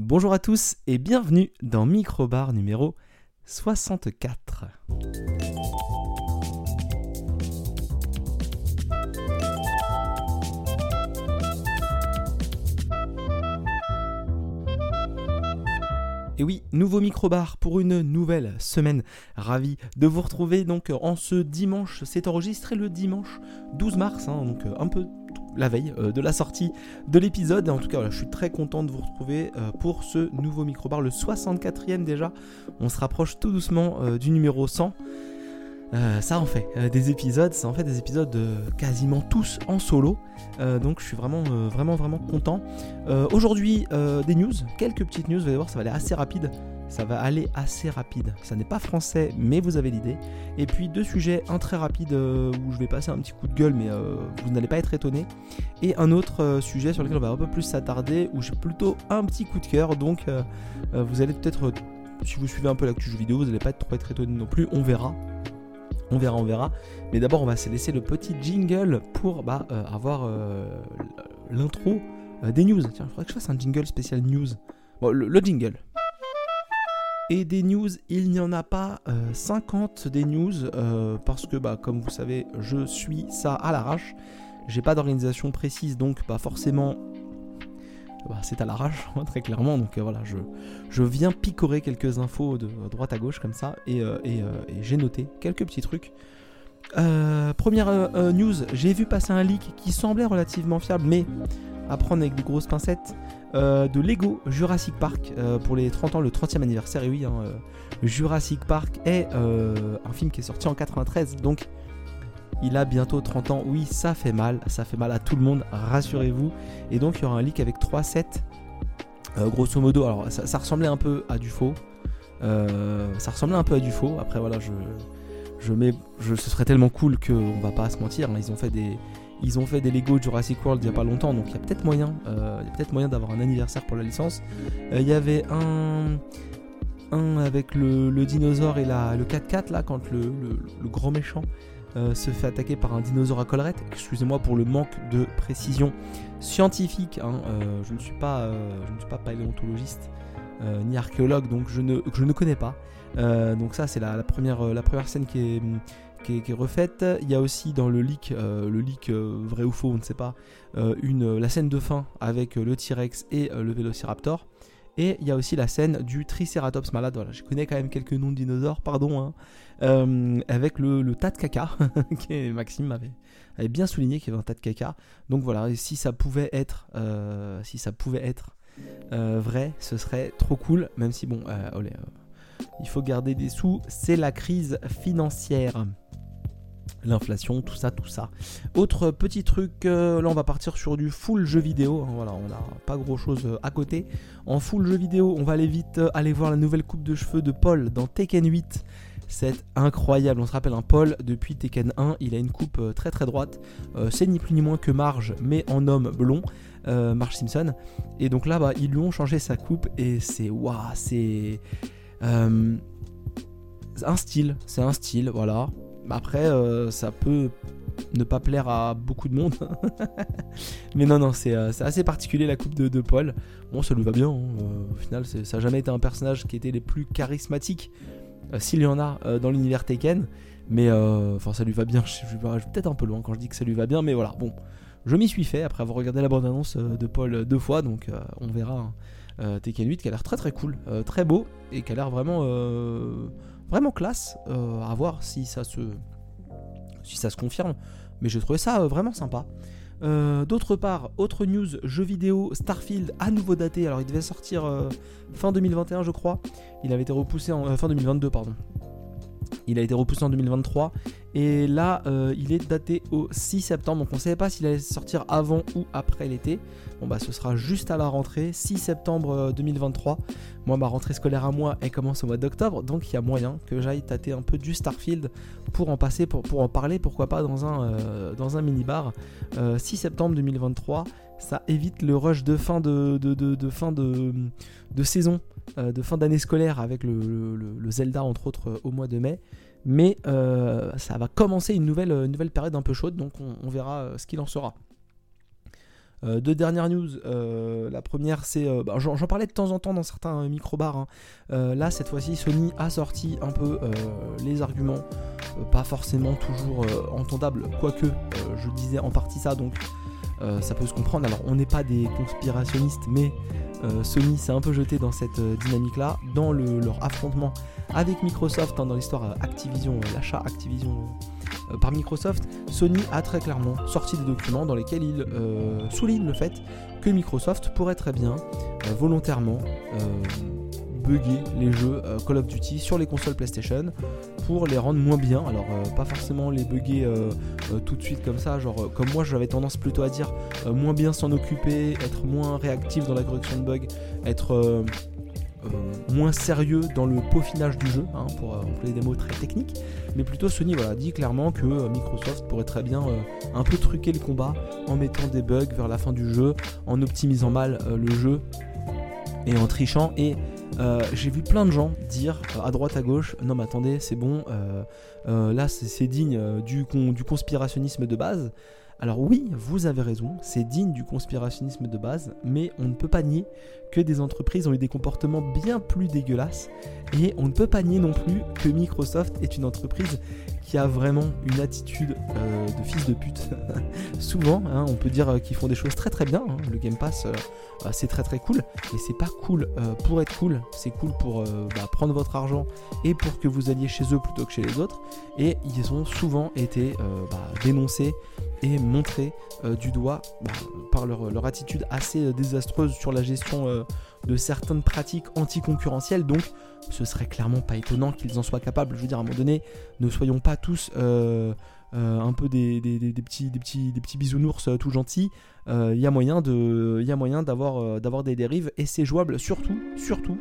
Bonjour à tous et bienvenue dans Microbar numéro 64. Et oui, nouveau microbar pour une nouvelle semaine. Ravi de vous retrouver donc en ce dimanche. C'est enregistré le dimanche 12 mars, hein, donc un peu la veille euh, de la sortie de l'épisode. En tout cas, je suis très content de vous retrouver euh, pour ce nouveau microbar, le 64e déjà. On se rapproche tout doucement euh, du numéro 100. ça en fait des épisodes, ça en fait des épisodes quasiment tous en solo. donc je suis vraiment vraiment vraiment content. Aujourd'hui des news, quelques petites news, vous allez voir ça va aller assez rapide ça va aller assez rapide. Ça n'est pas français, mais vous avez l'idée. Et puis deux sujets, un très rapide euh, où je vais passer un petit coup de gueule, mais euh, vous n'allez pas être étonné. Et un autre euh, sujet sur lequel on va un peu plus s'attarder, où j'ai plutôt un petit coup de cœur. Donc vous allez peut-être, si vous suivez un peu l'actu jeu vidéo, vous n'allez pas être trop être étonné non plus. On verra. On verra, on verra. Mais d'abord, on va se laisser le petit jingle pour bah, avoir l'intro des news. Tiens, il faudrait que je fasse un jingle spécial news. Bon, le jingle. Et des news, il n'y en a pas 50 euh, des news, euh, parce que bah, comme vous savez, je suis ça à l'arrache. J'ai pas d'organisation précise, donc pas forcément bah, c'est à l'arrache, très clairement. Donc euh, voilà, je, je, viens picorer quelques infos de droite à gauche comme ça, et, et j'ai noté quelques petits trucs. première news, j'ai vu passer un leak qui semblait relativement fiable, mais à prendre avec de grosses pincettes. Euh, de Lego Jurassic Park euh, pour les 30 ans, le 30e anniversaire. Et oui, hein, euh, Jurassic Park est un film qui est sorti en 93, donc il a bientôt 30 ans. Oui, ça fait mal, ça fait mal à tout le monde, rassurez-vous. Et donc il y aura un leak avec 3 sets. grosso modo, alors ça, ressemblait un peu à du faux. ça ressemblait un peu à du faux. Après voilà, je, mets, je, ce serait tellement cool qu'on va pas se mentir. Hein. ils ont fait des, ils ont fait des Lego Jurassic World il n'y a pas longtemps, donc il y a peut-être moyen, euh, moyen d'avoir un anniversaire pour la licence. Euh, il y avait un, un avec le, dinosaure et la, le 4x4 là, quand le, grand méchant euh, se fait attaquer par un dinosaure à collerette. Excusez-moi pour le manque de précision scientifique. Hein, je ne suis pas, je pas paléontologiste ni archéologue, donc je ne, je ne connais pas. donc ça c'est la, première, la première scène qui est qui est, refaite. Il y a aussi dans le leak, euh, le leak euh, vrai ou faux, on ne sait pas, euh, une, la scène de fin avec le T-Rex et le Vélociraptor. Et il y a aussi la scène du Triceratops malade. Voilà, je connais quand même quelques noms de dinosaures, pardon. Hein. avec le, tas de caca, qui Maxime avait, bien souligné qu'il y avait un tas de caca. Donc voilà, si ça pouvait être, si ça pouvait être vrai, ce serait trop cool. Même si bon, il faut garder des sous, c'est la crise financière l'inflation, tout ça, tout ça. Autre petit truc, euh, là on va partir sur du full jeu vidéo. Hein, voilà, on n'a pas grand chose euh, à côté. En full jeu vidéo, on va aller vite euh, aller voir la nouvelle coupe de cheveux de Paul dans Tekken 8. C'est incroyable. On se rappelle un Paul depuis Tekken 1, il a une coupe très très droite. c'est ni plus ni moins que Marge, mais en homme blond. Marge Simpson. Et donc là, bah, ils lui ont changé sa coupe et c'est waouh, c'est un style, c'est un style, voilà. Après, euh, ça peut ne pas plaire à beaucoup de monde. Mais non, non, euh, c'est assez particulier la coupe de, Paul. Bon, ça lui va bien. Hein. Euh, au final, ça n'a jamais été un personnage qui était les plus charismatiques, s'il y en a dans l'univers Taken. Mais enfin, ça lui va bien. Je, vais peut-être un peu loin quand je dis que ça lui va bien. Mais voilà, bon, je m'y suis fait après avoir regardé la bande-annonce de Paul deux fois. Donc, on verra. Hein. Tekken 8 qui a l'air très très cool, très beau et qui a l'air vraiment vraiment classe. Euh, à voir si ça se si ça se confirme. Mais j'ai trouvé ça euh, vraiment sympa. Euh, d'autre part, autre news, jeu vidéo Starfield à nouveau daté. Alors il devait sortir fin 2021 je crois. Il avait été repoussé en fin 2022 pardon. Il a été repoussé en 2023 et là il est daté au 6 septembre. Donc on ne savait pas s'il allait sortir avant ou après l'été. Bon bah ce sera juste à la rentrée, 6 septembre 2023. Euh, moi ma rentrée scolaire à moi elle commence au mois d'octobre, donc il y a moyen que j'aille tâter un peu du Starfield pour en passer, pour, en parler, pourquoi pas dans un, euh, dans un mini-bar. 6 euh, septembre 2023, ça évite le rush de fin de, fin de, saison, de fin d'année scolaire avec le, Zelda entre autres au mois de mai. Mais ça va commencer une nouvelle, nouvelle période un peu chaude, donc on verra ce qu'il en sera. deux dernières news. la première, c'est. Bah, j'en, parlais de temps en temps dans certains micro-bars. Hein. là, cette fois-ci, Sony a sorti un peu les arguments. pas forcément toujours entendables, quoique je disais en partie ça, donc ça peut se comprendre. Alors, on n'est pas des conspirationnistes, mais Sony s'est un peu jeté dans cette dynamique-là, dans leur affrontement avec Microsoft, hein, dans l'histoire Activision, l'achat Activision euh, par Microsoft, Sony a très clairement sorti des documents dans lesquels il euh, souligne le fait que Microsoft pourrait très bien euh, volontairement bugger les jeux Call of Duty sur les consoles PlayStation pour les rendre moins bien. Alors pas forcément les bugger tout de suite comme ça, genre comme moi j'avais tendance plutôt à dire moins bien s'en occuper, être moins réactif dans la correction de bugs, être euh, moins sérieux dans le peaufinage du jeu, hein, pour euh, employer des mots très techniques, mais plutôt Sony voilà, dit clairement que euh, Microsoft pourrait très bien un peu truquer le combat en mettant des bugs vers la fin du jeu, en optimisant mal le jeu et en trichant. Et j'ai vu plein de gens dire à droite à gauche, non mais attendez, c'est bon, là c'est digne du, du conspirationnisme de base. Alors oui, vous avez raison, c'est digne du conspirationnisme de base, mais on ne peut pas nier que des entreprises ont eu des comportements bien plus dégueulasses, et on ne peut pas nier non plus que Microsoft est une entreprise qui a vraiment une attitude euh, de fils de pute. Souvent, hein, on peut dire qu'ils font des choses très très bien, hein. le Game Pass euh, c'est très très cool, mais c'est pas cool euh, pour être cool, c'est cool pour bah, prendre votre argent et pour que vous alliez chez eux plutôt que chez les autres, et ils ont souvent été bah, dénoncés et montrés euh, du doigt bah, par leur, attitude assez euh, désastreuse sur la gestion euh, de certaines pratiques anticoncurrentielles. Donc, ce serait clairement pas étonnant qu'ils en soient capables. Je veux dire, à un moment donné, ne soyons pas tous un peu des, petits, des, petits, des petits bisounours tout gentils. Il y a moyen d'avoir d'avoir des dérives et c'est jouable surtout, surtout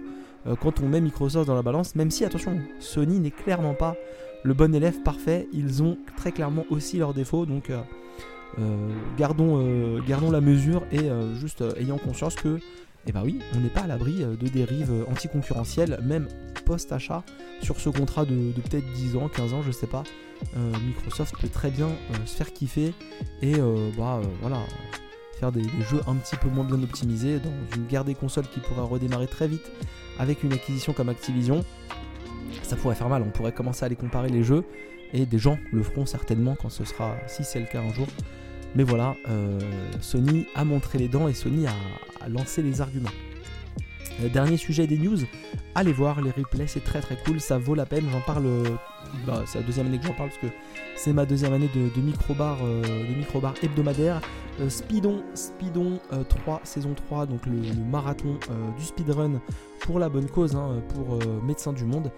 quand on met Microsoft dans la balance. Même si, attention, Sony n'est clairement pas le bon élève parfait. Ils ont très clairement aussi leurs défauts. Donc, euh, gardons, euh, gardons la mesure et euh, juste ayant conscience que eh ben oui, on n'est pas à l'abri de dérives anticoncurrentielles, même post-achat, sur ce contrat de, peut-être 10 ans, 15 ans, je sais pas. Microsoft peut très bien se faire kiffer et bah, voilà, faire des, jeux un petit peu moins bien optimisés dans une guerre des consoles qui pourrait redémarrer très vite avec une acquisition comme Activision. Ça pourrait faire mal, on pourrait commencer à les comparer les jeux et des gens le feront certainement quand ce sera, si c'est le cas un jour, mais voilà, euh, Sony a montré les dents et Sony a, lancé les arguments. Euh, dernier sujet des news, allez voir les replays, c'est très très cool, ça vaut la peine. J'en parle, bah, c'est la deuxième année que j'en parle parce que c'est ma deuxième année de, microbar, euh, de microbar hebdomadaire. Speedon, Speedon 3, saison 3, donc le, marathon du speedrun pour la bonne cause, hein, pour Médecins du Monde.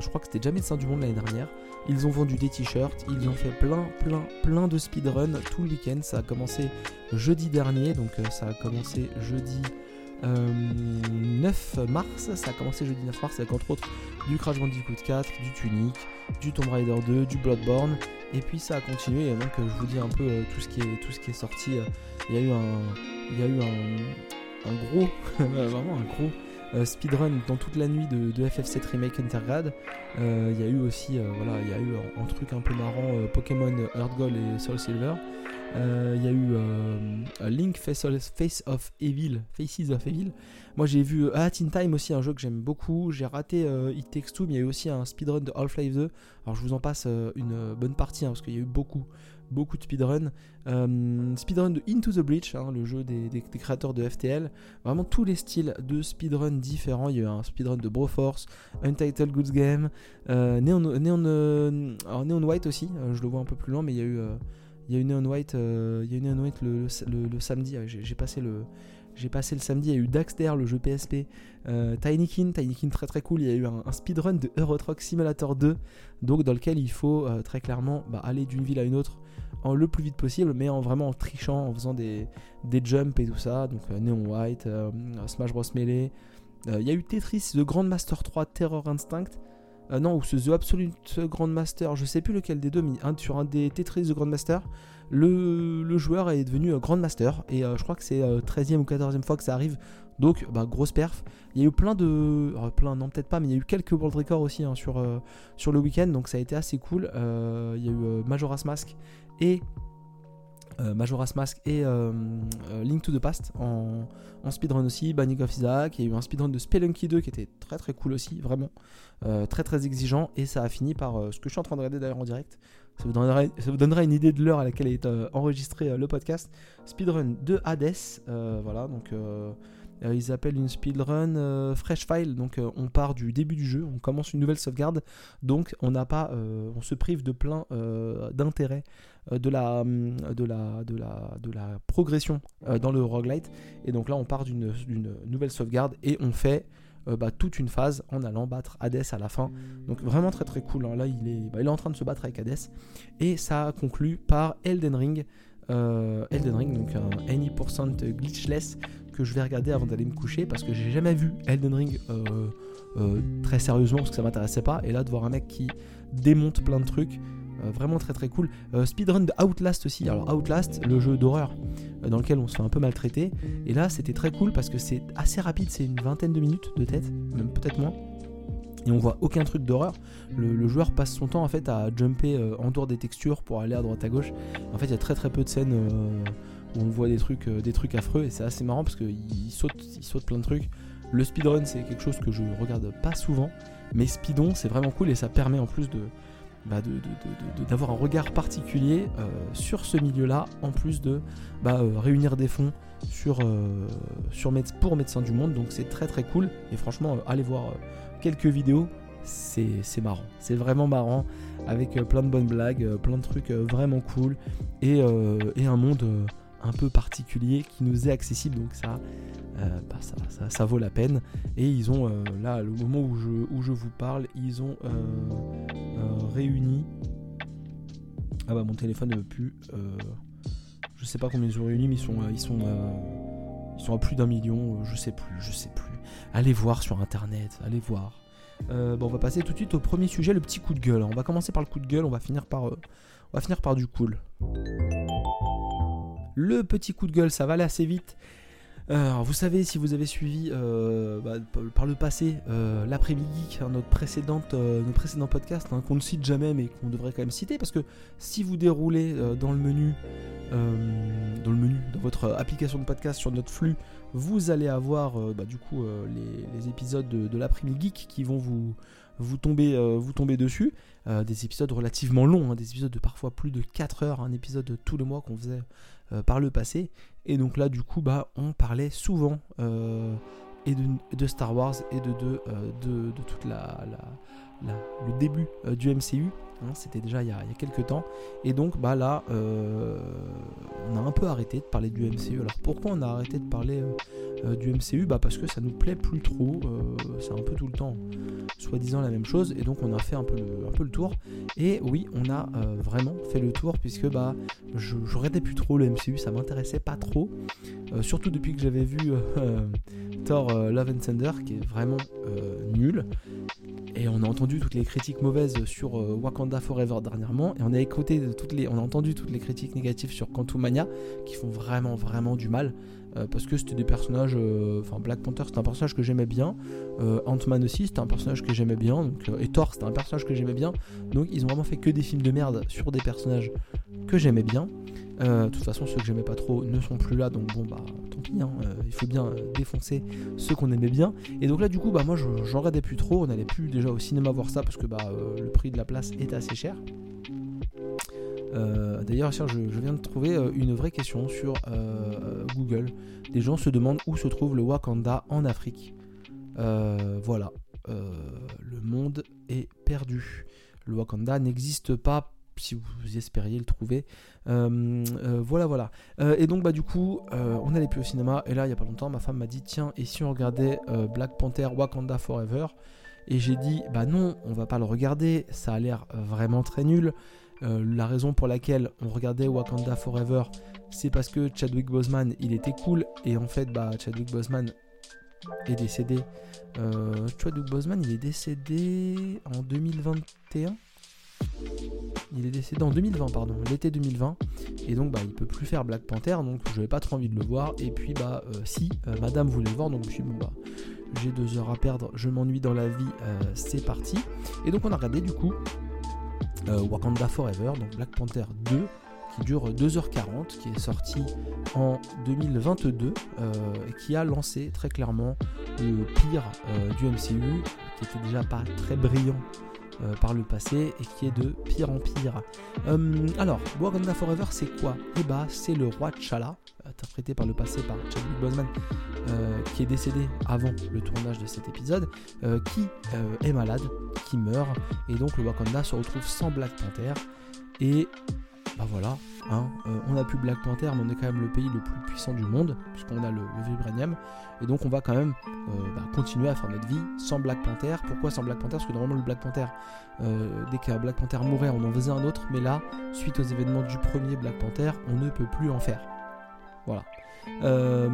je crois que c'était déjà Médecins du Monde l'année dernière. Ils ont vendu des t-shirts, ils ont fait plein, plein, plein de speedrun tout le week-end. Ça a commencé jeudi dernier, donc euh, ça a commencé jeudi 9 euh, mars. Ça a commencé jeudi 9 mars avec entre autres du Crash Bandicoot 4, du Tunic, du Tomb Raider 2, du Bloodborne. Et puis ça a continué. Et donc euh, je vous dis un peu tout, ce qui est, tout ce qui est sorti. Il y a eu un, y a eu un, gros, vraiment un gros speedrun dans toute la nuit de, FF7 Remake Intergrad. Euh, il y a eu aussi, euh, voilà, il y a eu un, truc un peu marrant, Pokémon Earth Gold et Soul Silver. Il y a eu Link Face, of Evil, Faces of Evil. Moi j'ai vu Hat in Time aussi, un jeu que j'aime beaucoup. J'ai raté It Takes Two, mais il y a eu aussi un speedrun de Half-Life 2. Alors je vous en passe une bonne partie hein, parce qu'il y a eu beaucoup, beaucoup de speedrun. Euh, speedrun de Into the Breach, hein, le jeu des, créateurs de FTL. Vraiment tous les styles de speedrun différents. Il y a eu un speedrun de Broforce, Untitled Goods Game, euh, Neon, Neon, euh, Neon, White aussi, je le vois un peu plus loin, mais il y a eu, il y a eu Neon White, il y a eu Neon White le, samedi. J'ai passé le. J'ai passé le samedi, il y a eu Daxter, le jeu PSP, Tinykin, Tinykin très très cool, il y a eu un, speedrun de Euro Truck Simulator 2, donc dans lequel il faut très clairement bah, aller d'une ville à une autre le plus vite possible, mais en vraiment en trichant, en faisant des, des jumps et tout ça. Donc euh, Neon White, euh, Smash Bros Melee. Euh, il y a eu Tetris, The Grandmaster 3, Terror Instinct. non, ou ce The Absolute Grandmaster, je sais plus lequel des deux, mais sur un des Tetris The Grandmaster, le, joueur est devenu Grandmaster. Et je crois que c'est 13e ou 14e fois que ça arrive. Donc, bah, grosse perf. Il y a eu plein de. plein, non, peut-être pas, mais il y a eu quelques World Records aussi hein, sur, le week-end. Donc, ça a été assez cool. il y a eu Majora's Mask et Majora's Mask et Link to the Past en, speedrun aussi, Banning of Isaac, il y a eu un speedrun de Spelunky 2 qui était très très cool aussi, vraiment très très exigeant, et ça a fini par ce que je suis en train de regarder d'ailleurs en direct, ça vous, donnera, une idée de l'heure à laquelle est enregistré le podcast, speedrun de Hades, voilà, donc euh, ils appellent une speedrun euh, fresh file, donc euh, on part du début du jeu, on commence une nouvelle sauvegarde, donc on n'a pas, on se prive de plein d'intérêt de la, de, la, de, la, de la progression dans le roguelite. Et donc là, on part d'une nouvelle sauvegarde et on fait bah, toute une phase en allant battre Hades à la fin. Donc vraiment très très cool. Hein. Là, il est, bah, il est en train de se battre avec Hades. Et ça conclut par Elden Ring. Elden Ring, donc un any% glitchless que je vais regarder avant d'aller me coucher parce que j'ai jamais vu Elden Ring euh, euh, très sérieusement parce que ça m'intéressait pas. Et là, de voir un mec qui démonte plein de trucs, euh, vraiment très très cool. speedrun de Outlast aussi. Alors, Outlast, le jeu d'horreur dans lequel on se fait un peu maltraiter. Et là, c'était très cool parce que c'est assez rapide, c'est une vingtaine de minutes de tête, même peut-être moins et on voit aucun truc d'horreur. Le, joueur passe son temps en fait à jumper en dehors des textures pour aller à droite à gauche. En fait, il y a très très peu de scènes où on voit des trucs, euh, des trucs affreux et c'est assez marrant parce qu'il saute, il saute plein de trucs. Le speedrun c'est quelque chose que je regarde pas souvent, mais speedon c'est vraiment cool et ça permet en plus de bah d'avoir un regard particulier euh, sur ce milieu-là, en plus de bah, euh, réunir des fonds sur, sur pour Médecins du Monde. Donc c'est très très cool. Et franchement, allez voir quelques vidéos, c'est marrant. C'est vraiment marrant, avec plein de bonnes blagues, plein de trucs vraiment cool, et, et un monde un peu particulier qui nous est accessible. Donc ça, euh, bah, ça, vaut la peine. Et ils ont, euh, là, le moment où je, où je vous parle, ils ont euh, réuni. Ah bah mon téléphone ne veut plus. je sais pas combien ils ont réuni, mais ils sont, ils sont, ils sont à plus d'un million. je sais plus, je sais plus. Allez voir sur internet, allez voir. bon, on va passer tout de suite au premier sujet, le petit coup de gueule. On va commencer par le coup de gueule, on va finir par, on va finir par du cool. Le petit coup de gueule, ça va aller assez vite. Euh, vous savez, si vous avez suivi euh, bah, par le passé euh, l'après-midi, hein, notre, notre précédent podcast, hein, qu'on ne cite jamais mais qu'on devrait quand même citer, parce que si vous déroulez dans le menu, dans le menu, dans votre application de podcast sur notre flux, vous allez avoir bah, du coup les, épisodes de, l'après-midi qui vont vous, vous tomber, vous tomber dessus. des épisodes relativement longs, hein, des épisodes de parfois plus de 4 heures, un épisode tous les mois qu'on faisait euh, par le passé. Et donc là, du coup, bah, on parlait souvent euh, et de, Star Wars et de, euh, toute la, le début du MCU. Hein, c'était déjà il y, a, quelques temps. Et donc bah là, on a un peu arrêté de parler du MCU. Alors pourquoi on a arrêté de parler du MCU Bah parce que ça nous plaît plus trop. c'est un peu tout le temps soi-disant la même chose. Et donc on a fait un peu le, tour. Et oui, on a euh, vraiment fait le tour puisque bah je, plus trop le MCU, ça m'intéressait pas trop. Euh, surtout depuis que j'avais vu euh, Thor Love and Thunder qui est vraiment nul. Et on a entendu toutes les critiques mauvaises sur Wakanda Forever dernièrement. Et on a écouté toutes les, on a entendu toutes les critiques négatives sur Quantumania qui font vraiment vraiment du mal. Euh, parce que c'était des personnages. Euh, enfin, Black Panther, c'était un personnage que j'aimais bien. Euh, Ant-Man aussi, c'était un personnage que j'aimais bien. et Thor, c'était un personnage que j'aimais bien. Donc, ils ont vraiment fait que des films de merde sur des personnages que j'aimais bien. de toute façon, ceux que j'aimais pas trop ne sont plus là, donc bon, bah hein, il faut bien défoncer ceux qu'on aimait bien. Et donc là, du coup, bah moi, j'en regardais plus trop. On n'allait plus déjà au cinéma voir ça parce que bah le prix de la place est assez cher. Euh, d'ailleurs, je, viens de trouver euh, une vraie question sur euh, Google. Des gens se demandent où se trouve le Wakanda en Afrique. voilà, le monde est perdu. Le Wakanda n'existe pas si vous espériez le trouver. voilà, voilà. et donc, bah, du coup, on n'allait plus au cinéma. Et là, il n'y a pas longtemps, ma femme m'a dit Tiens, et si on regardait Black Panther Wakanda Forever? Et j'ai dit Bah non, on va pas le regarder. Ça a l'air vraiment très nul. Euh, la raison pour laquelle on regardait Wakanda Forever, c'est parce que Chadwick Boseman, il était cool. Et en fait, bah, Chadwick Boseman est décédé. Euh, Chadwick Boseman, il est décédé en 2021. Il est décédé en 2020, pardon, l'été 2020. Et donc, bah, il peut plus faire Black Panther, donc je n'avais pas trop envie de le voir. Et puis, bah, euh, si, madame voulait le voir, donc je me suis dit, bon, bah, j'ai deux heures à perdre, je m'ennuie dans la vie, c'est parti. Et donc, on a regardé, du coup, euh, Wakanda Forever, donc Black Panther 2, qui dure 2h40, qui est sorti en 2022 et qui a lancé très clairement le pire du MCU, qui était déjà pas très brillant euh, par le passé et qui est de pire en pire. Euh, alors, Wakanda Forever, c'est quoi? Eh bah, c'est le roi T'Challa, interprété par le passé par Chadwick Boseman, euh, qui est décédé avant le tournage de cet épisode, qui est malade, qui meurt, et donc le Wakanda se retrouve sans Black Panther. Et bah voilà, hein, on a plus Black Panther, mais on est quand même le pays le plus puissant du monde, puisqu'on a le, vibranium. Et donc on va quand même euh, bah, continuer à faire notre vie sans Black Panther. Pourquoi sans Black Panther? Parce que normalement le Black Panther, euh, dès qu'un Black Panther mourait, on en faisait un autre. Mais là, suite aux événements du premier Black Panther, on ne peut plus en faire. Voilà. Euh,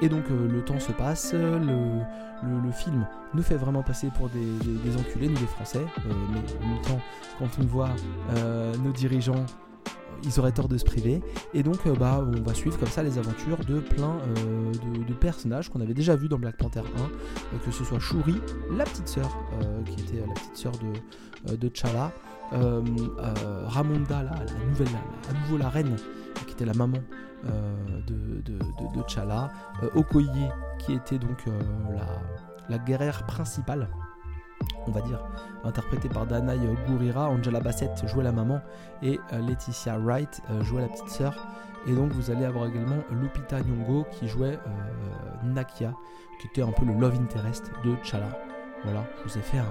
et donc le temps se passe, le, film nous fait vraiment passer pour des, enculés, nous les Français, mais en même temps, quand on voit nos dirigeants ils auraient tort de se priver. Et donc, euh, bah, on va suivre comme ça les aventures de plein euh, de, personnages qu'on avait déjà vus dans Black Panther 1, euh, que ce soit Shuri, la petite sœur, qui était la petite sœur de, de T'Challa, Ramonda, la, nouvelle, à nouveau la reine, qui était la maman de, de, de, T'Challa, Okoye, qui était donc la, la guerrière principale on va dire, interprété par Danaï Gurira, Angela Bassett jouait la maman et euh, Laetitia Wright euh, jouait la petite sœur. Et donc vous allez avoir également Lupita Nyong'o qui jouait euh, Nakia, qui était un peu le love interest de Chala. Voilà, je vous ai fait un,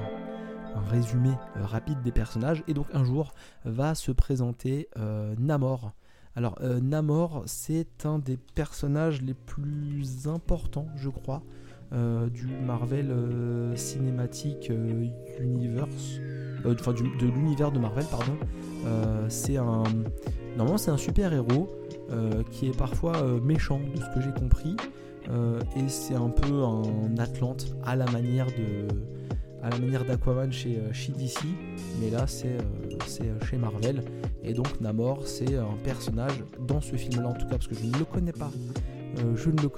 résumé rapide des personnages. Et donc un jour va se présenter Namor. Alors Namor, c'est un des personnages les plus importants, je crois, du Marvel euh, Cinematic euh, Universe, enfin de l'univers de Marvel, pardon. c'est un, normalement c'est un super héros qui est parfois méchant de ce que j'ai compris, et c'est un peu un Atlante à la manière de à la manière d'Aquaman chez, chez, DC, mais là c'est chez Marvel. Et donc Namor, c'est un personnage dans ce film-là en tout cas, parce que je ne le connais pas, euh, je, ne le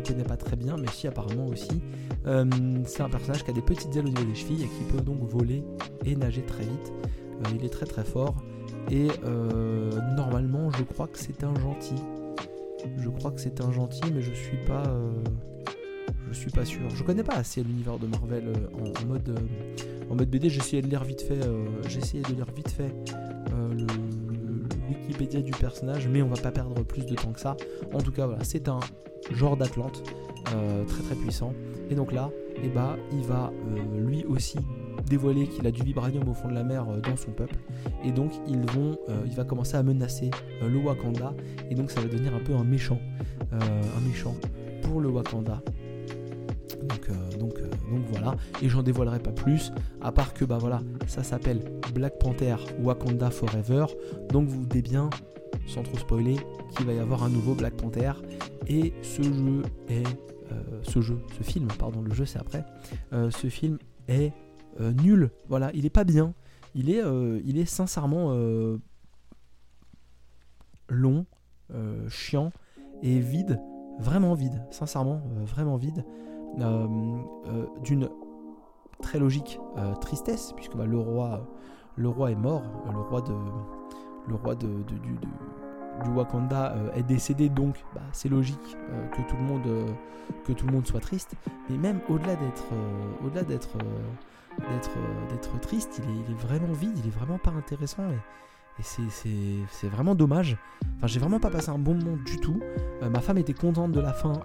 connais, pas très bien, mais si apparemment aussi. Euh, c'est un personnage qui a des petites ailes au niveau des chevilles et qui peut donc voler et nager très vite. Euh, il est très très fort. Et normalement, je crois que c'est un gentil. Je crois que c'est un gentil, mais je suis pas. je suis pas sûr. Je connais pas assez l'univers de Marvel en, mode, en mode BD. J'ai essayé de lire vite fait. J'ai essayé de lire vite fait le Wikipédia du personnage, mais on va pas perdre plus de temps que ça. En tout cas, voilà, c'est un genre d'Atlante euh, très très puissant. Et donc là, eh bah, il va euh, lui aussi dévoiler qu'il a du vibranium au fond de la mer euh, dans son peuple. Et donc ils vont, il va commencer à menacer le Wakanda. Et donc ça va devenir un peu un méchant, un méchant pour le Wakanda. Donc, donc, donc voilà, et j'en dévoilerai pas plus, à part que bah voilà, ça s'appelle Black Panther Wakanda Forever. Donc vous doutez bien, sans trop spoiler, qu'il va y avoir un nouveau Black Panther. Et ce jeu est. Euh, ce jeu, ce film, pardon, le jeu c'est après. Euh, ce film est euh, nul. Voilà, il est pas bien. Il est, il est sincèrement long, chiant et vide. Vraiment vide, sincèrement, vraiment vide. D'une très logique tristesse, puisque bah, le roi le roi est mort, le roi de, le roi de, du, Wakanda euh, est décédé, donc bah, c'est logique euh, que tout le monde euh, que tout le monde soit triste. Mais même au-delà d'être au-delà d'être d'être triste, il est, vraiment vide, il est vraiment pas intéressant c'est vraiment dommage. Enfin, j'ai vraiment pas passé un bon moment du tout. ma femme était contente de la fin.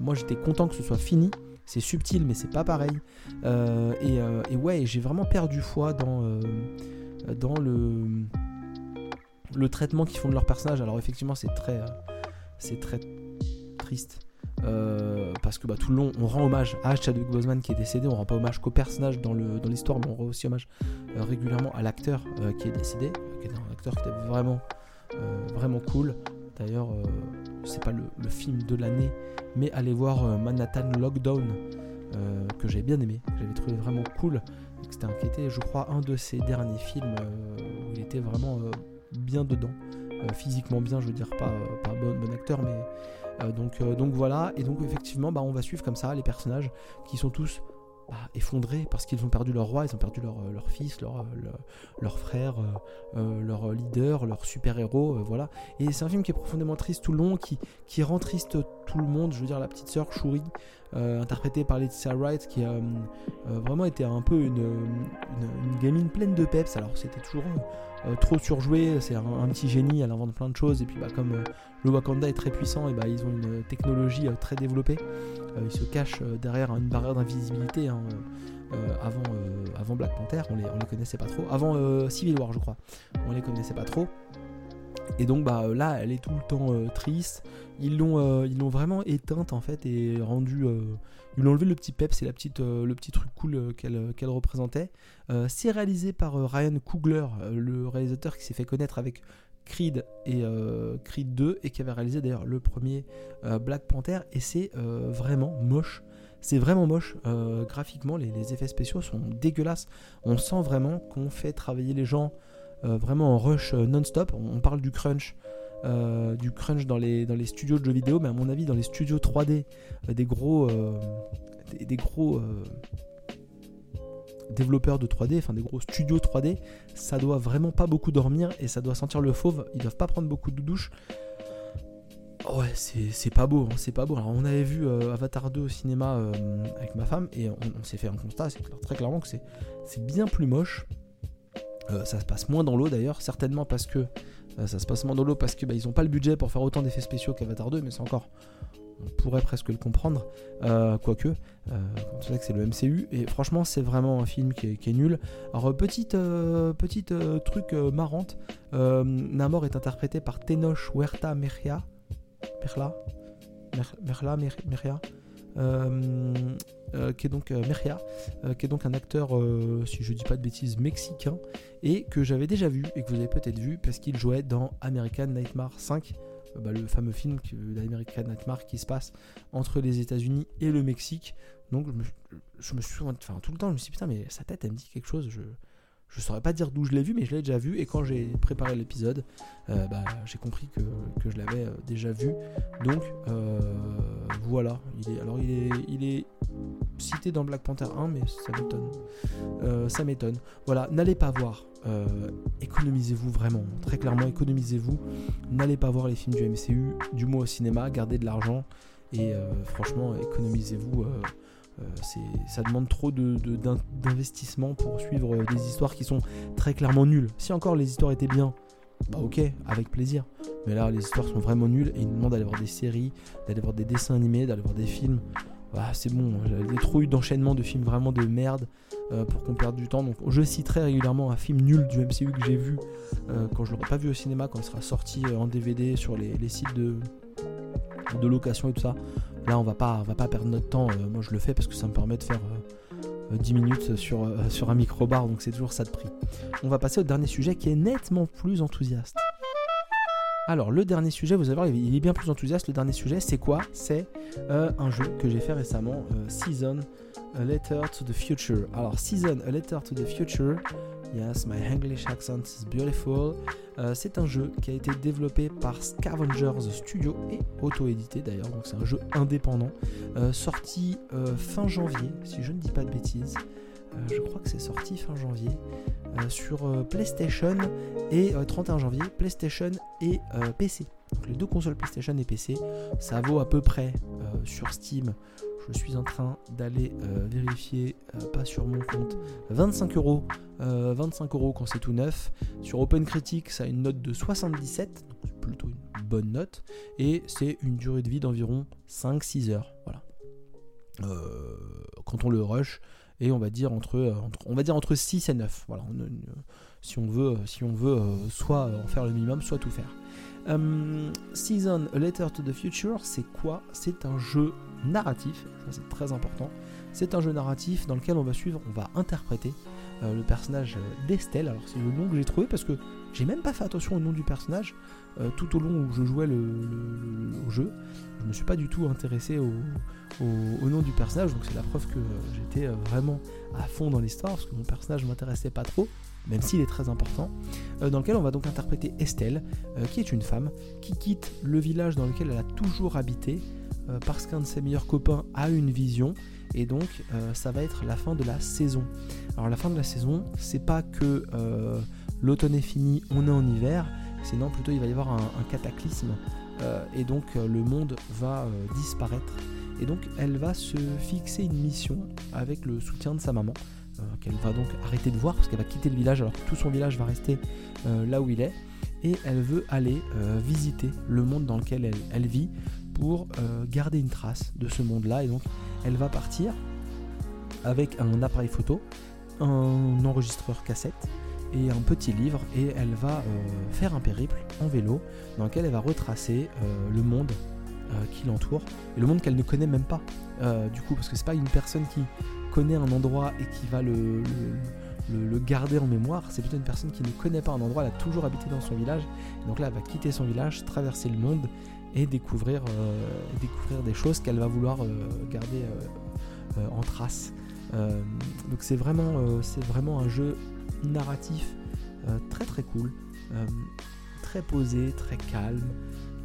moi, j'étais content que ce soit fini. C'est subtil, mais c'est pas pareil. et, et, ouais, j'ai vraiment perdu foi dans, dans le, le traitement qu'ils font de leur personnage. Alors effectivement, c'est très, euh, c'est très triste. Euh, parce que bah, tout le long, on rend hommage à Chadwick Boseman qui est décédé. On rend pas hommage qu'au personnage dans, l'histoire, mais on rend aussi hommage euh, régulièrement à l'acteur qui est décédé, qui est un acteur qui était vraiment, vraiment cool. D'ailleurs, c'est pas le, film de l'année, mais allez voir Manhattan Lockdown, que j'ai bien aimé, que j'avais trouvé vraiment cool c'était inquiété, je crois, un de ses derniers films euh, où il était vraiment euh, bien dedans. Euh, physiquement bien, je veux dire, pas, pas bon, bon acteur, mais donc, donc voilà. Et donc, effectivement, bah, on va suivre comme ça les personnages qui sont tous bah, effondrés parce qu'ils ont perdu leur roi, ils ont perdu leur, leur fils, leur, leur, frère, leur leader, leur super-héros, voilà. Et c'est un film qui est profondément triste tout le long, qui, qui rend triste tout le monde. Je veux dire, la petite sœur Shuri, interprétée par Leticia Wright, qui a vraiment été un peu une, gamine pleine de peps. Alors c'était toujours trop surjoué, c'est un, petit génie, elle invente plein de choses, et puis bah, comme le Wakanda est très puissant, et bah, ils ont une technologie très développée. ils se cachent derrière une barrière d'invisibilité. Hein, avant, Black Panther, on les, les connaissait pas trop. Avant Civil War, je crois, on les connaissait pas trop. Et donc bah là, elle est tout le temps triste. Ils l'ont, ils l'ont vraiment éteinte en fait et rendu. ils lui ont enlevé le petit peps et la petite, le petit truc cool qu'elle, qu'elle représentait. c'est réalisé par Ryan Coogler, le réalisateur qui s'est fait connaître avec Creed et euh, Creed 2 et qui avait réalisé d'ailleurs le premier euh, Black Panther et c'est euh, vraiment moche. C'est vraiment moche. graphiquement, les, effets spéciaux sont dégueulasses. On sent vraiment qu'on fait travailler les gens vraiment en rush non-stop. On, parle du crunch. Du crunch dans les, studios de jeux vidéo, mais à mon avis dans les studios 3D, des gros, des, gros développeurs de 3D, enfin des gros studios 3D, ça doit vraiment pas beaucoup dormir et ça doit sentir le fauve. Ils doivent pas prendre beaucoup de douches. Ouais, c'est pas beau, hein, c'est pas beau. Alors, on avait vu euh, Avatar 2 au cinéma euh, avec ma femme et on, s'est fait un constat, c'est très clairement que c'est bien plus moche. Euh, ça se passe moins dans l'eau d'ailleurs, certainement parce que ça se passe moins dans l'eau parce que bah, ils ont pas le budget pour faire autant d'effets spéciaux qu'Avatar 2, mais c'est encore on pourrait presque le comprendre, euh, quoique, euh, on sait que c'est le MCU, et franchement c'est vraiment un film qui est, nul. Alors petite, euh, petite truc marrante, Namor est interprété par Tenoch Huerta Merla, Merla, Merla, Merla, qui est donc Merria, qui est donc un acteur, si je dis pas de bêtises, mexicain, et que j'avais déjà vu, et que vous avez peut-être vu, parce qu'il jouait dans American Nightmare 5, bah, le fameux film d'American Nightmare qui se passe entre les États-Unis et le Mexique. Donc je me, suis, enfin tout le temps, je me suis dit putain, mais sa tête elle me dit quelque chose. Je, je saurais pas dire d'où je l'ai vu, mais je l'ai déjà vu. Et quand j'ai préparé l'épisode, euh, bah, j'ai compris que, que je l'avais euh, déjà vu. Donc euh, voilà. Il est, alors il est, il est cité dans Black Panther 1, mais ça m'étonne. ça m'étonne. Voilà, n'allez pas voir. économisez-vous vraiment. Très clairement, économisez-vous. N'allez pas voir les films du MCU, du moins au cinéma. Gardez de l'argent. Et franchement, économisez-vous. Euh, ça demande trop d'investissement pour suivre des histoires qui sont très clairement nulles. Si encore les histoires étaient bien, bah ok, avec plaisir. Mais là, les histoires sont vraiment nulles et ils nous demandent d'aller voir des séries, d'aller voir des dessins animés, d'aller voir des films. Bah, c'est bon, j'ai trop eu d'enchaînement de films vraiment de merde euh, pour qu'on perde du temps. Donc je citerai régulièrement un film nul du MCU que j'ai vu euh, quand je l'aurais pas vu au cinéma, quand il sera sorti en DVD sur les, sites de location et tout ça. Là, on va pas, va pas perdre notre temps. Euh, moi, je le fais parce que ça me permet de faire 10 euh, minutes sur, euh, sur un micro-bar, donc c'est toujours ça de prix. On va passer au dernier sujet qui est nettement plus enthousiaste. Alors, le dernier sujet, vous allez voir, il est bien plus enthousiaste. Le dernier sujet, c'est quoi? C'est un jeu que j'ai fait récemment, Season A Letter to the Future. Alors, Season A Letter to the Future, yes, my English accent is beautiful. Euh, c'est un jeu qui a été développé par Scavengers Studio et auto-édité d'ailleurs, donc c'est un jeu indépendant, euh, sorti euh, fin janvier, si je ne dis pas de bêtises. je crois que c'est sorti fin janvier sur PlayStation et 31 janvier, PlayStation et PC. Donc les deux consoles PlayStation et PC, ça vaut à peu près sur Steam je suis en train d'aller euh, vérifier, euh, pas sur mon compte, 25 euros. 25 euh, euros quand c'est tout neuf. Sur OpenCritic, ça a une note de 77, donc c'est plutôt une bonne note. Et c'est une durée de vie d'environ 5-6 heures. Voilà. quand on le rush, et on va dire entre, on va dire entre 6 et 9. Voilà, si on veut, si on veut soit en faire le minimum, soit tout faire. Season A Letter to the Future, c'est quoi? C'est un jeu narratif, ça c'est très important. C'est un jeu narratif dans lequel on va suivre, on va interpréter euh, le personnage d'Estelle. Alors c'est le nom que j'ai trouvé parce que j'ai même pas fait attention au nom du personnage euh, tout au long où je jouais le, jeu. Je me suis pas du tout intéressé au, nom du personnage, donc c'est la preuve que j'étais euh, vraiment à fond dans l'histoire parce que mon personnage m'intéressait pas trop même s'il est très important, dans lequel on va donc interpréter Estelle, qui est une femme qui quitte le village dans lequel elle a toujours habité parce qu'un de ses meilleurs copains a une vision et donc ça va être la fin de la saison. Alors la fin de la saison, c'est pas que l'automne est fini, on est en hiver, sinon plutôt il va y avoir un, cataclysme et donc le monde va disparaître. Et donc elle va se fixer une mission avec le soutien de sa maman, qu'elle va donc arrêter de voir parce qu'elle va quitter le village alors que tout son village va rester là où il est et elle veut aller euh, visiter le monde dans lequel elle, vit pour euh, garder une trace de ce monde-là. Et donc, elle va partir avec un appareil photo, un enregistreur cassette et un petit livre et elle va euh, faire un périple en vélo dans lequel elle va retracer le monde qui l'entoure et le monde qu'elle ne connaît même pas du coup parce que c'est pas une personne qui connaît un endroit et qui va le le, garder en mémoire. C'est plutôt une personne qui ne connaît pas un endroit, elle a toujours habité dans son village. donc là, elle va quitter son village, traverser le monde et découvrir, euh, découvrir des choses qu'elle va vouloir euh, garder euh, en trace. donc c'est vraiment, vraiment un jeu narratif très très cool, très posé, très calme,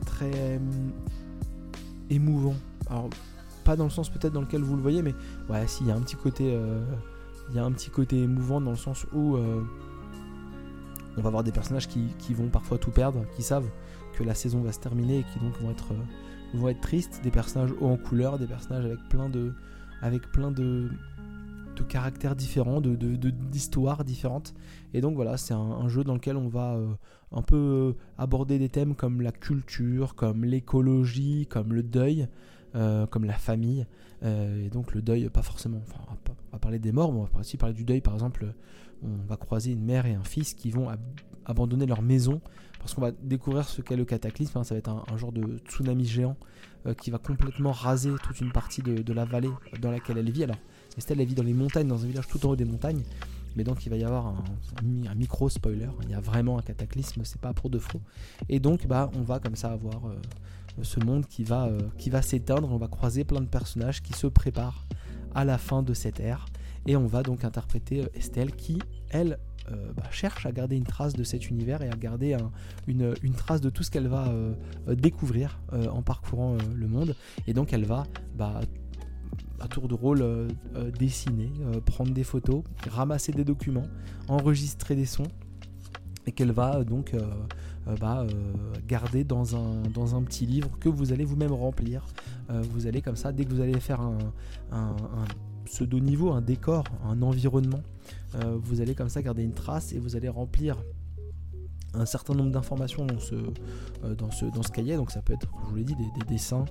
très émouvant. Alors pas dans le sens peut-être dans lequel vous le voyez, mais ouais, s'il y a un petit côté il y a un petit côté émouvant dans le sens où on va voir des personnages qui, vont parfois tout perdre, qui savent que la saison va se terminer et qui donc vont être, euh, vont être tristes, des personnages hauts en couleur, des personnages avec plein de, avec plein de, de caractères différents, de, d'histoires différentes. Et donc voilà, c'est un, jeu dans lequel on va euh, un peu aborder des thèmes comme la culture, comme l'écologie, comme le deuil, comme la famille. et donc le deuil, pas forcément, enfin, on va parler des morts, mais on va aussi parler du deuil. Par exemple, on va croiser une mère et un fils qui vont abandonner leur maison parce qu'on va découvrir ce qu'est le cataclysme. Hein. ça va être un, genre de tsunami géant euh, qui va complètement raser toute une partie de, la vallée dans laquelle elle vit. Alors, Estelle, elle vit dans les montagnes, dans un village tout en haut des montagnes. Mais donc, il va y avoir un, micro spoiler. Il y a vraiment un cataclysme, c'est pas pour de faux. Et donc, bah, on va comme ça avoir euh, ce monde qui va, euh, qui va s'éteindre. On va croiser plein de personnages qui se préparent à la fin de cette ère. Et on va donc interpréter Estelle qui, elle, euh, bah, cherche à garder une trace de cet univers et à garder une, trace de tout ce qu'elle va euh, découvrir en parcourant le monde. Et donc elle va bah, à tour de rôle dessiner, prendre des photos, ramasser des documents, enregistrer des sons et qu'elle va donc bah, garder dans un, dans un petit livre que vous allez vous-même remplir euh, vous allez comme ça, dès que vous allez faire un, pseudo-niveau, un décor, un environnement, euh, vous allez comme ça garder une trace et vous allez remplir un certain nombre d'informations dans ce, euh, dans, ce, dans ce cahier. Donc ça peut être, je vous l'ai dit, des, dessins,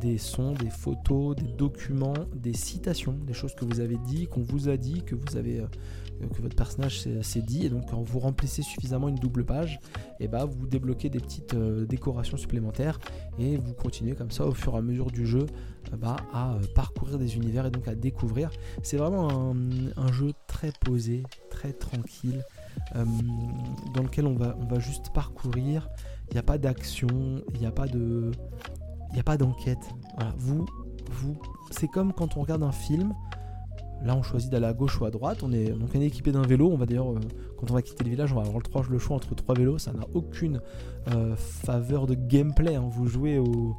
des sons, des photos, des documents, des citations, des choses que vous avez dit, qu'on vous a dit, que vous avez que votre personnage s'est dit. Et donc quand vous remplissez suffisamment une double page, et bah vous débloquez des petites euh, décorations supplémentaires et vous continuez comme ça au fur et à mesure du jeu euh, bah, à euh, parcourir des univers et donc à découvrir. C'est vraiment un, jeu très posé, très tranquille, dans lequel on va, on va juste parcourir. Il n'y a pas d'action, il n'y a pas de. Il a pas d'enquête. Vous, vous, c'est comme quand on regarde un film, Là, on choisit d'aller à gauche ou à droite. On est donc on est équipé d'un vélo. On va d'ailleurs, euh, quand on va quitter le village, on va avoir le, choix entre trois vélos. Ça n'a aucune euh, faveur de gameplay. Hein. Vous jouez au,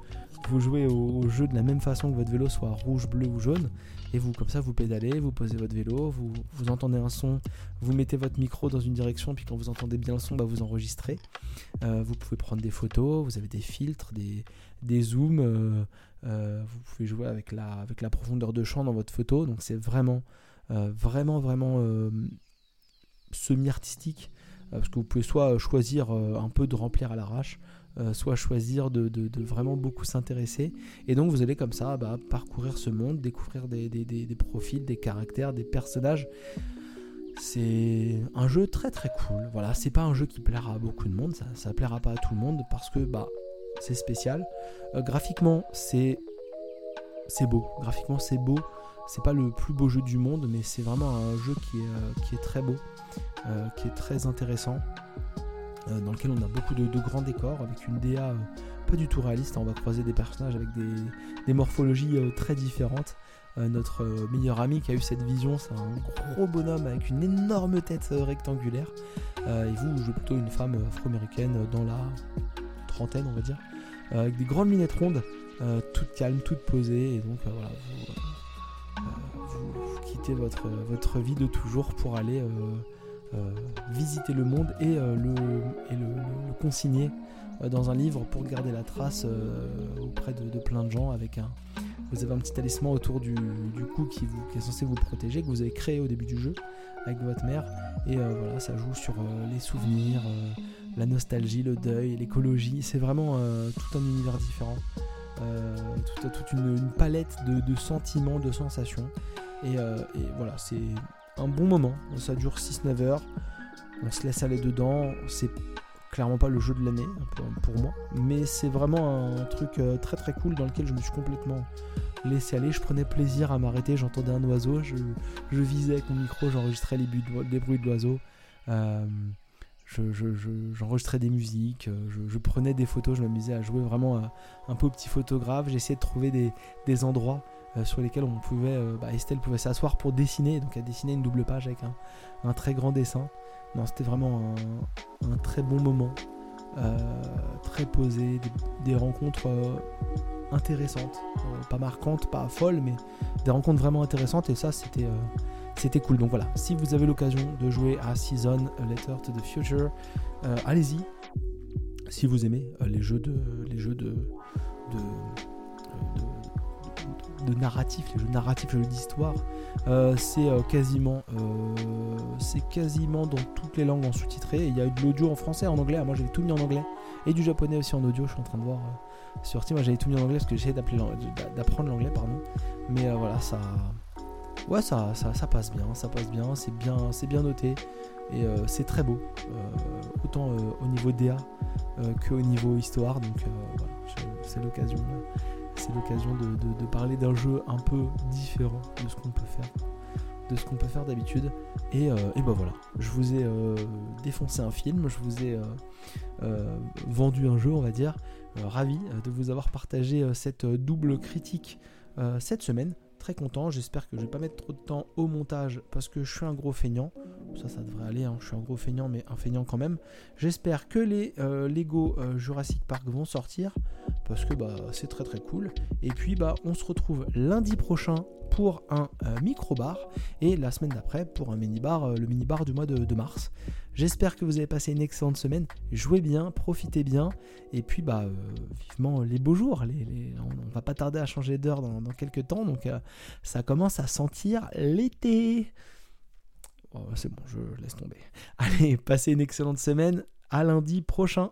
vous jouez au, jeu de la même façon que votre vélo soit rouge, bleu ou jaune. Et vous, comme ça, vous pédalez, vous posez votre vélo, vous, vous entendez un son, vous mettez votre micro dans une direction, puis quand vous entendez bien le son, bah, vous enregistrez. Euh, vous pouvez prendre des photos, vous avez des filtres, des, des zooms. Euh, vous pouvez jouer avec la, avec la profondeur de champ dans votre photo. Donc c'est vraiment, euh, vraiment, vraiment euh, semi-artistique. parce que vous pouvez soit choisir un peu de remplir à l'arrache, soit choisir de, vraiment beaucoup s'intéresser. Et donc vous allez comme ça bah, parcourir ce monde, découvrir des, profils, des caractères, des personnages. C'est un jeu très très cool. Voilà, c'est pas un jeu qui plaira à beaucoup de monde, ça, plaira pas à tout le monde parce que bah c'est spécial. Euh, graphiquement, c'est c'est beau. Graphiquement, c'est beau. C'est pas le plus beau jeu du monde, mais c'est vraiment un jeu qui est, euh, très beau, euh, qui est très intéressant, dans lequel on a beaucoup de, grands décors avec une DA pas du tout réaliste. On va croiser des personnages avec des, morphologies très différentes. notre meilleur ami qui a eu cette vision, c'est un gros bonhomme avec une énorme tête rectangulaire. et vous, vous jouez plutôt une femme afro-américaine dans la trentaine, on va dire, euh, avec des grandes lunettes rondes toute calme, toute posée, et donc voilà, vous, quittez votre, votre vie de toujours pour aller visiter le monde et, le, et le, consigner dans un livre pour garder la trace auprès de, plein de gens avec un, vous avez un petit talisman autour du, cou qui, vous, est censé vous protéger, que vous avez créé au début du jeu avec votre mère. Et euh, voilà, ça joue sur euh, les souvenirs, euh, la nostalgie, le deuil, l'écologie. C'est vraiment tout un univers différent. toute, une, palette de, sentiments, de sensations. Et, voilà, c'est un bon moment. Ça dure 6-9 heures. On se laisse aller dedans. C'est clairement pas le jeu de l'année pour moi, mais c'est vraiment un truc très très cool dans lequel je me suis complètement laisser aller. Je prenais plaisir à m'arrêter, j'entendais un oiseau, je, visais avec mon micro, j'enregistrais les, bruits de l'oiseau. Euh, j'enregistrais des musiques, euh, je, prenais des photos, je m'amusais à jouer vraiment un peu au petit photographe. J'essayais de trouver des, endroits euh, sur lesquels on pouvait. Bah, Estelle pouvait s'asseoir pour dessiner, donc elle dessinait une double page avec un, très grand dessin. Non, c'était vraiment un, très bon moment, très posé, des rencontres intéressantes. Euh, pas marquantes, pas folles, mais des rencontres vraiment intéressantes. Et ça, c'était euh, cool. Donc voilà, si vous avez l'occasion de jouer à Season Letter to the Future, euh, allez-y. Si vous aimez les jeux de les jeux de, narratif, les jeux narratifs, les jeux d'histoire, c'est quasiment c'est quasiment dans toutes les langues en sous-titré. Il y a eu de l'audio en français, en anglais. Moi, j'avais tout mis en anglais et du japonais aussi en audio. Je suis en train de voir sur Moi j'avais tout mis en anglais parce que j'essayais d'apprendre l'anglais, pardon. Mais euh, voilà, ça. Ouais, ça, ça, passe bien, ça passe bien, c'est bien, c'est bien noté et euh, c'est très beau, euh, autant au niveau DA qu'au niveau histoire. Donc voilà, c'est l'occasion, c'est l'occasion de, parler d'un jeu un peu différent de ce qu'on peut faire, de ce qu'on peut faire d'habitude. Et, et ben voilà, je vous ai défoncé un film, je vous ai vendu un jeu, on va dire. Euh, ravi euh, de vous avoir partagé euh, cette double critique cette semaine. Très content, j'espère que je vais pas mettre trop de temps au montage parce que je suis un gros feignant. Ça, ça devrait aller, hein. je suis un gros feignant, mais un feignant quand même. J'espère que les Lego Jurassic Park vont sortir parce que bah, c'est très très cool. Et puis bah, on se retrouve lundi prochain pour un micro-bar et la semaine d'après pour un mini-bar, le mini-bar du mois de mars. J'espère que vous avez passé une excellente semaine. Jouez bien, profitez bien. Et puis, bah, euh, vivement les beaux jours. On, va pas tarder à changer d'heure dans, quelques temps. Donc, euh, ça commence à sentir l'été. Oh, c'est bon, je laisse tomber. Allez, passez une excellente semaine. À lundi prochain.